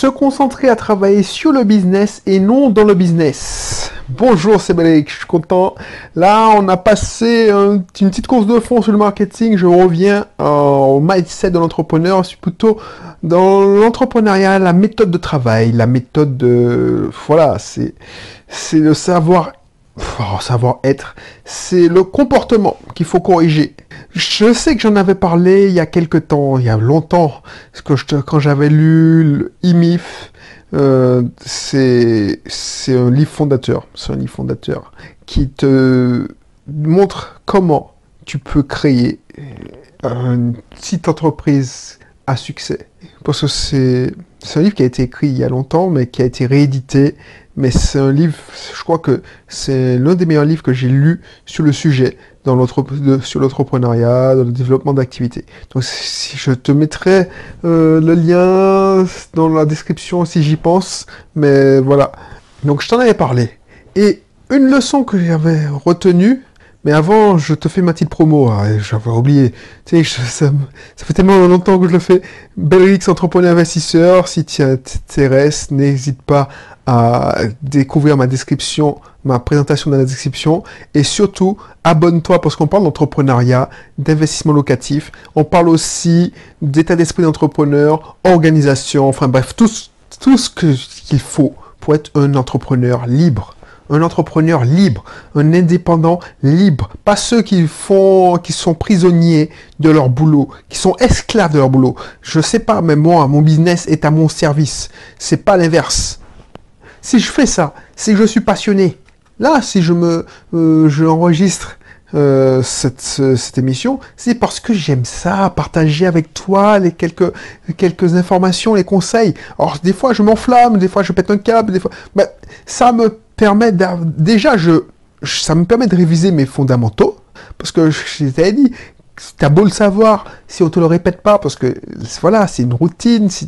se concentrer à travailler sur le business et non dans le business. Bonjour, c'est Belek, je suis content. Là, on a passé une petite course de fond sur le marketing. Je reviens au mindset de l'entrepreneur. Je suis plutôt dans l'entrepreneuriat, la méthode de travail, la méthode de... Voilà, c'est, c'est le savoir Oh, savoir-être, c'est le comportement qu'il faut corriger. Je sais que j'en avais parlé il y a quelque temps, il y a longtemps, que quand j'avais lu IMIF, euh, c'est un livre fondateur, c'est un livre fondateur qui te montre comment tu peux créer une petite entreprise à succès. Parce que c'est un livre qui a été écrit il y a longtemps, mais qui a été réédité mais c'est un livre, je crois que c'est l'un des meilleurs livres que j'ai lu sur le sujet, dans sur l'entrepreneuriat, dans le développement d'activités. Donc je te mettrai euh, le lien dans la description si j'y pense, mais voilà. Donc je t'en avais parlé. Et une leçon que j'avais retenue, mais avant, je te fais ma petite promo. Hein, j'avais oublié. Tu sais, ça, fait tellement longtemps que je le fais. Belrix, entrepreneur investisseur. Si tu t'intéresses, n'hésite pas découvrir ma description, ma présentation dans la description. Et surtout, abonne-toi parce qu'on parle d'entrepreneuriat, d'investissement locatif. On parle aussi d'état d'esprit d'entrepreneur, organisation. Enfin bref, tout, tout ce qu'il faut pour être un entrepreneur libre un entrepreneur libre, un indépendant libre, pas ceux qui font, qui sont prisonniers de leur boulot, qui sont esclaves de leur boulot. Je sais pas, mais moi, mon business est à mon service. C'est pas l'inverse. Si je fais ça, que je suis passionné. Là, si je me, euh, je enregistre euh, cette, émission, c'est parce que j'aime ça, partager avec toi les quelques, informations, les conseils. Alors des fois je m'enflamme, des fois je pète un câble, des fois, mais ça me permet déjà, je, ça me permet de réviser mes fondamentaux, parce que je t'avais dit, t'as beau le savoir, si on te le répète pas, parce que voilà, c'est une routine, si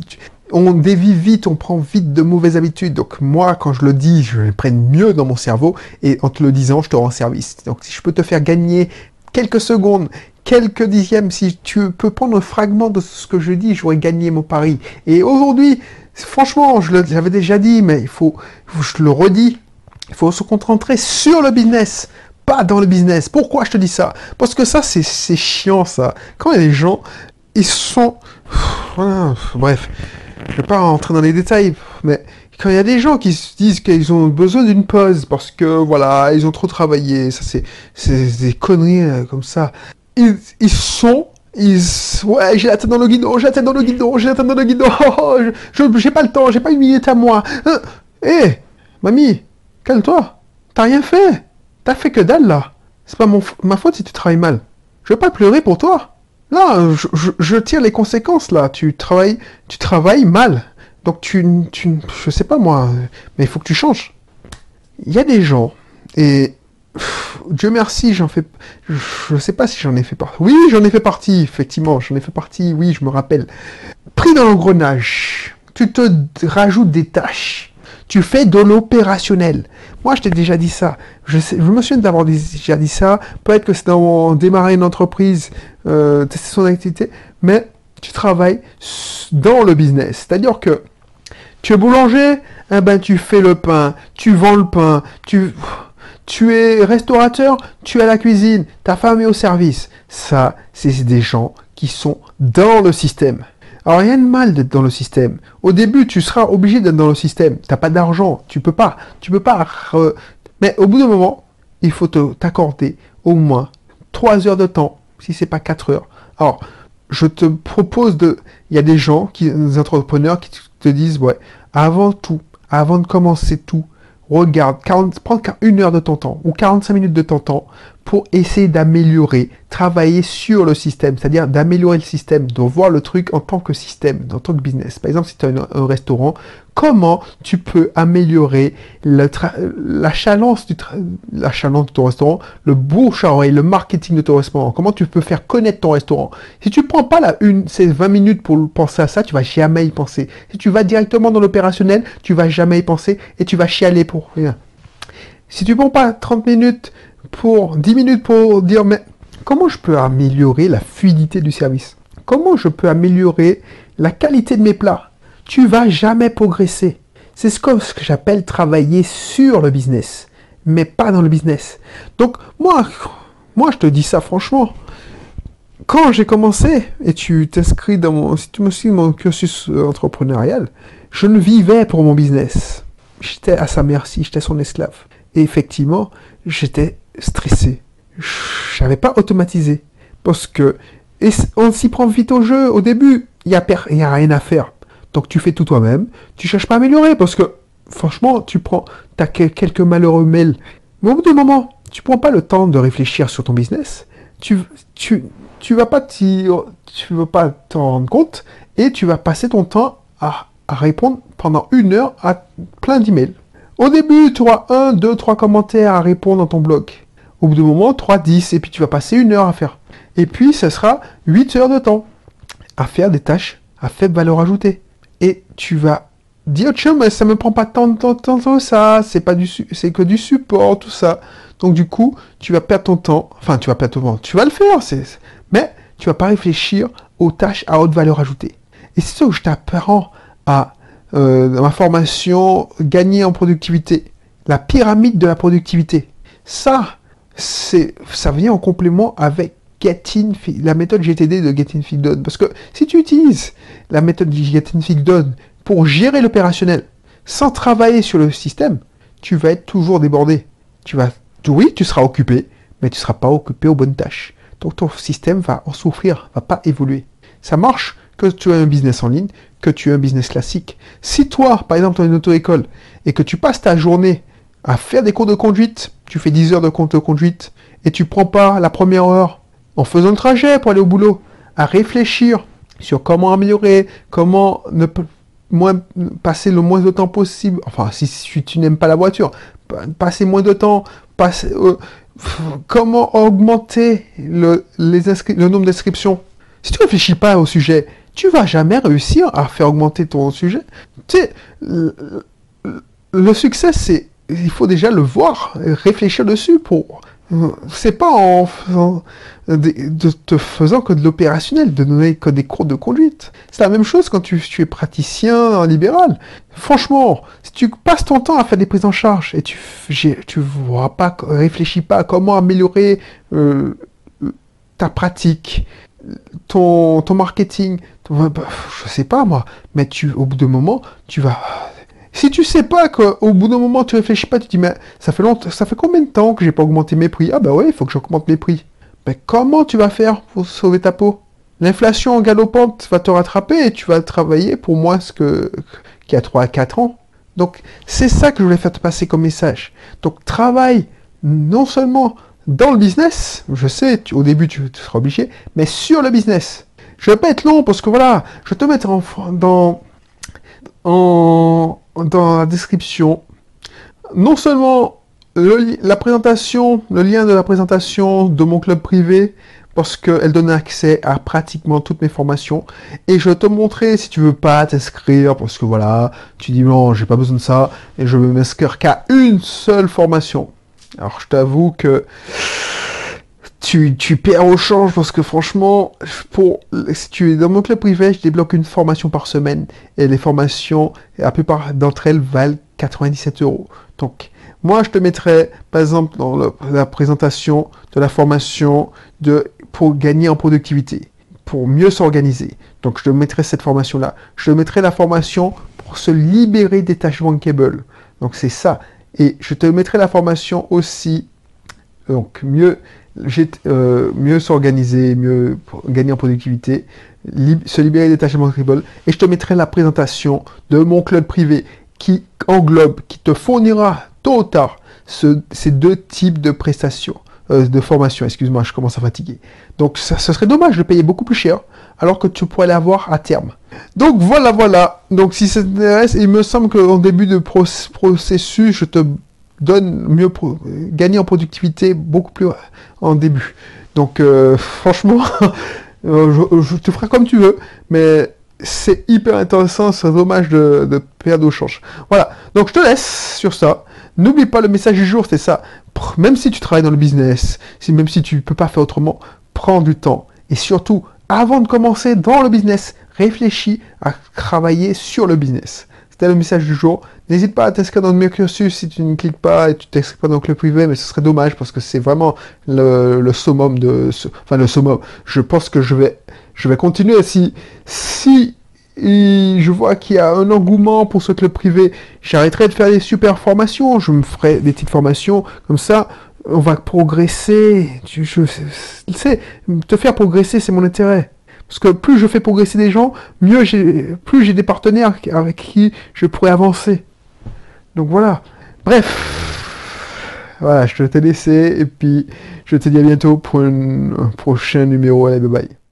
on dévie vite, on prend vite de mauvaises habitudes. Donc moi, quand je le dis, je les prenne mieux dans mon cerveau, et en te le disant, je te rends service. Donc si je peux te faire gagner quelques secondes, quelques dixièmes, si tu peux prendre un fragment de ce que je dis, j'aurais gagné mon pari. Et aujourd'hui, franchement, je l'avais déjà dit, mais il faut, je le redis, il faut se concentrer sur le business, pas dans le business. Pourquoi je te dis ça? Parce que ça, c'est chiant, ça. Quand il y a des gens, ils sont... bref, je ne vais pas rentrer dans les détails, mais quand il y a des gens qui se disent qu'ils ont besoin d'une pause parce que, voilà, ils ont trop travaillé, ça c'est des conneries euh, comme ça. Ils, sont ils... Ouais, j'ai la tête dans le guidon, j'ai la tête dans le guidon, j'ai la tête dans le guidon, je j'ai pas le temps, j'ai pas une minute à moi. Hé, hey, mamie, Calme-toi. T'as rien fait. T'as fait que dalle là. C'est pas mon ma faute si tu travailles mal. Je veux pas pleurer pour toi. Là, je, tire les conséquences là. Tu travailles, tu travailles mal. Donc tu, tu, je sais pas moi, mais il faut que tu changes. Il y a des gens et Dieu merci, j'en fais, je sais pas si j'en ai fait partie. Oui, j'en ai fait partie, effectivement, j'en ai fait partie. Oui, je me rappelle. Pris dans l'engrenage, tu te rajoutes des tâches tu fais de l'opérationnel. Moi, je t'ai déjà dit ça. Je, me souviens d'avoir déjà dit ça. Peut-être que c'est dans démarrer une entreprise, euh, tester son activité, mais tu travailles dans le business. C'est-à-dire que tu es boulanger, eh ben, tu fais le pain, tu vends le pain, tu, tu es restaurateur, tu es à la cuisine, ta femme est au service. Ça, c'est des gens qui sont dans le système. Alors rien de mal d'être dans le système. Au début, tu seras obligé d'être dans le système. T'as pas d'argent, tu peux pas, tu peux pas. Mais au bout d'un moment, il faut t'accorder au moins 3 heures de temps, si c'est pas 4 heures. Alors, je te propose de, il y a des gens qui, des entrepreneurs qui te disent, ouais, avant tout, avant de commencer tout, regarde, 40, prends une heure de ton temps ou 45 minutes de ton temps pour essayer d'améliorer, travailler sur le système, c'est-à-dire d'améliorer le système, de voir le truc en tant que système, en tant que business. Par exemple, si tu as un, restaurant, comment tu peux améliorer la chalence de ton restaurant, le bouche à oreille, le marketing de ton restaurant, comment tu peux faire connaître ton restaurant. Si tu prends pas la une, ces 20 minutes pour penser à ça, tu vas jamais y penser. Si tu vas directement dans l'opérationnel, tu vas jamais y penser et tu vas chialer pour rien. Si tu prends pas 30 minutes pour 10 minutes pour dire mais comment je peux améliorer la fluidité du service? Comment je peux améliorer la qualité de mes plats? Tu vas jamais progresser. C'est ce que, j'appelle travailler sur le business, mais pas dans le business. Donc, moi, moi, je te dis ça franchement. Quand j'ai commencé, et tu t'inscris dans mon, si tu me mon cursus entrepreneurial, je ne vivais pour mon business. J'étais à sa merci, j'étais son esclave. Et effectivement, j'étais stressé. Je n'avais pas automatisé. Parce que on s'y prend vite au jeu. Au début, il n'y a, rien à faire. Donc tu fais tout toi-même. Tu cherches pas à améliorer parce que, franchement, tu prends, as quelques malheureux mails. Mais au bout d'un moment, tu prends pas le temps de réfléchir sur ton business. Tu, tu, tu vas pas tu veux pas t'en rendre compte et tu vas passer ton temps à, à répondre pendant une heure à plein d'emails. Au début, tu auras un, deux, trois commentaires à répondre dans ton blog. Au bout d'un moment, 3, 10, et puis tu vas passer une heure à faire. Et puis, ce sera 8 heures de temps à faire des tâches à faible valeur ajoutée. Et tu vas dire, tiens, mais ça me prend pas tant de temps, tant, ça, c'est pas du, c'est que du support, tout ça. Donc, du coup, tu vas perdre ton temps. Enfin, tu vas perdre ton temps. Tu vas le faire, c'est, mais tu vas pas réfléchir aux tâches à haute valeur ajoutée. Et c'est ça que je t'apprends à, euh, ma formation, gagner en productivité. La pyramide de la productivité. Ça, ça vient en complément avec la méthode GTD de Get in Done. Parce que si tu utilises la méthode Get in Done pour gérer l'opérationnel sans travailler sur le système, tu vas être toujours débordé. Tu vas, oui, tu seras occupé, mais tu ne seras pas occupé aux bonnes tâches. Donc ton système va en souffrir, va pas évoluer. Ça marche que tu as un business en ligne, que tu as un business classique. Si toi, par exemple, tu as une auto-école et que tu passes ta journée à faire des cours de conduite, tu fais 10 heures de de conduite et tu prends pas la première heure en faisant le trajet pour aller au boulot, à réfléchir sur comment améliorer, comment ne moins, passer le moins de temps possible. Enfin, si, tu n'aimes pas la voiture, passer moins de temps, passer, euh, comment augmenter le, les le nombre d'inscriptions? Si tu réfléchis pas au sujet, tu vas jamais réussir à faire augmenter ton sujet. Tu le succès, c'est il faut déjà le voir, réfléchir dessus pour c'est pas en faisant de, te faisant que de l'opérationnel, de donner que des cours de conduite. C'est la même chose quand tu, es praticien en libéral. Franchement, si tu passes ton temps à faire des prises en charge et tu tu vois pas, réfléchis pas à comment améliorer euh, ta pratique, ton, ton marketing, bah, je sais pas moi, mais tu, au bout d'un moment, tu vas si tu sais pas qu'au bout d'un moment tu réfléchis pas, tu dis mais ça fait longtemps, ça fait combien de temps que j'ai pas augmenté mes prix? Ah bah ouais, il faut que j'augmente mes prix. Mais comment tu vas faire pour sauver ta peau? L'inflation galopante va te rattraper et tu vas travailler pour moins que qu'il y a 3 à 4 ans. Donc c'est ça que je voulais faire te passer comme message. Donc travaille non seulement dans le business, je sais, au début tu, seras obligé, mais sur le business. Je vais pas être long parce que voilà, je vais te mettre en, dans, en, dans la description non seulement la présentation, le lien de la présentation de mon club privé, parce qu'elle donne accès à pratiquement toutes mes formations. Et je vais te montrer si tu veux pas t'inscrire, parce que voilà, tu dis non, j'ai pas besoin de ça, et je veux m'inscrire qu'à une seule formation. Alors je t'avoue que tu, tu perds au change parce que franchement, pour, si tu es dans mon club privé, je débloque une formation par semaine et les formations, la plupart d'entre elles valent 97 euros. Donc, moi, je te mettrai, par exemple, dans la présentation de la formation de, pour gagner en productivité, pour mieux s'organiser. Donc, je te mettrai cette formation-là. Je te mettrai la formation pour se libérer des tâches bankable. Donc, c'est ça. Et je te mettrai la formation aussi, donc, mieux, euh, mieux s'organiser, mieux gagner en productivité, se libérer des tâches bankable. Et je te mettrai la présentation de mon club privé qui englobe, qui te fournira tôt ou tard ces deux types de prestations, euh, de formation. Excuse-moi, je commence à fatiguer. Donc, ça, serait dommage de payer beaucoup plus cher, alors que tu pourrais l'avoir à terme. Donc voilà, voilà. Donc si ça t'intéresse, il me semble qu'en début de processus, je te donne mieux gagner en productivité beaucoup plus en début. Donc euh, franchement, euh, je, te ferai comme tu veux, mais c'est hyper intéressant, c'est dommage de, perdre au change. Voilà, donc je te laisse sur ça. N'oublie pas le message du jour, c'est ça. Même si tu travailles dans le business, si, même si tu ne peux pas faire autrement, prends du temps. Et surtout, avant de commencer dans le business, réfléchis à travailler sur le business. C'était le message du jour. N'hésite pas à t'inscrire dans le cursus si tu ne cliques pas et tu t'inscris pas dans le club privé, mais ce serait dommage parce que c'est vraiment le, summum de, enfin le summum. Je pense que je vais, je vais continuer si, si je vois qu'il y a un engouement pour ce club privé, j'arrêterai de faire des super formations, je me ferai des petites formations comme ça, on va progresser. Je, je, sais, te faire progresser, c'est mon intérêt. Parce que plus je fais progresser des gens, mieux j'ai, plus j'ai des partenaires avec qui je pourrais avancer. Donc voilà. Bref. Voilà, je te laissé et puis je te dis à bientôt pour un prochain numéro. Allez, bye bye.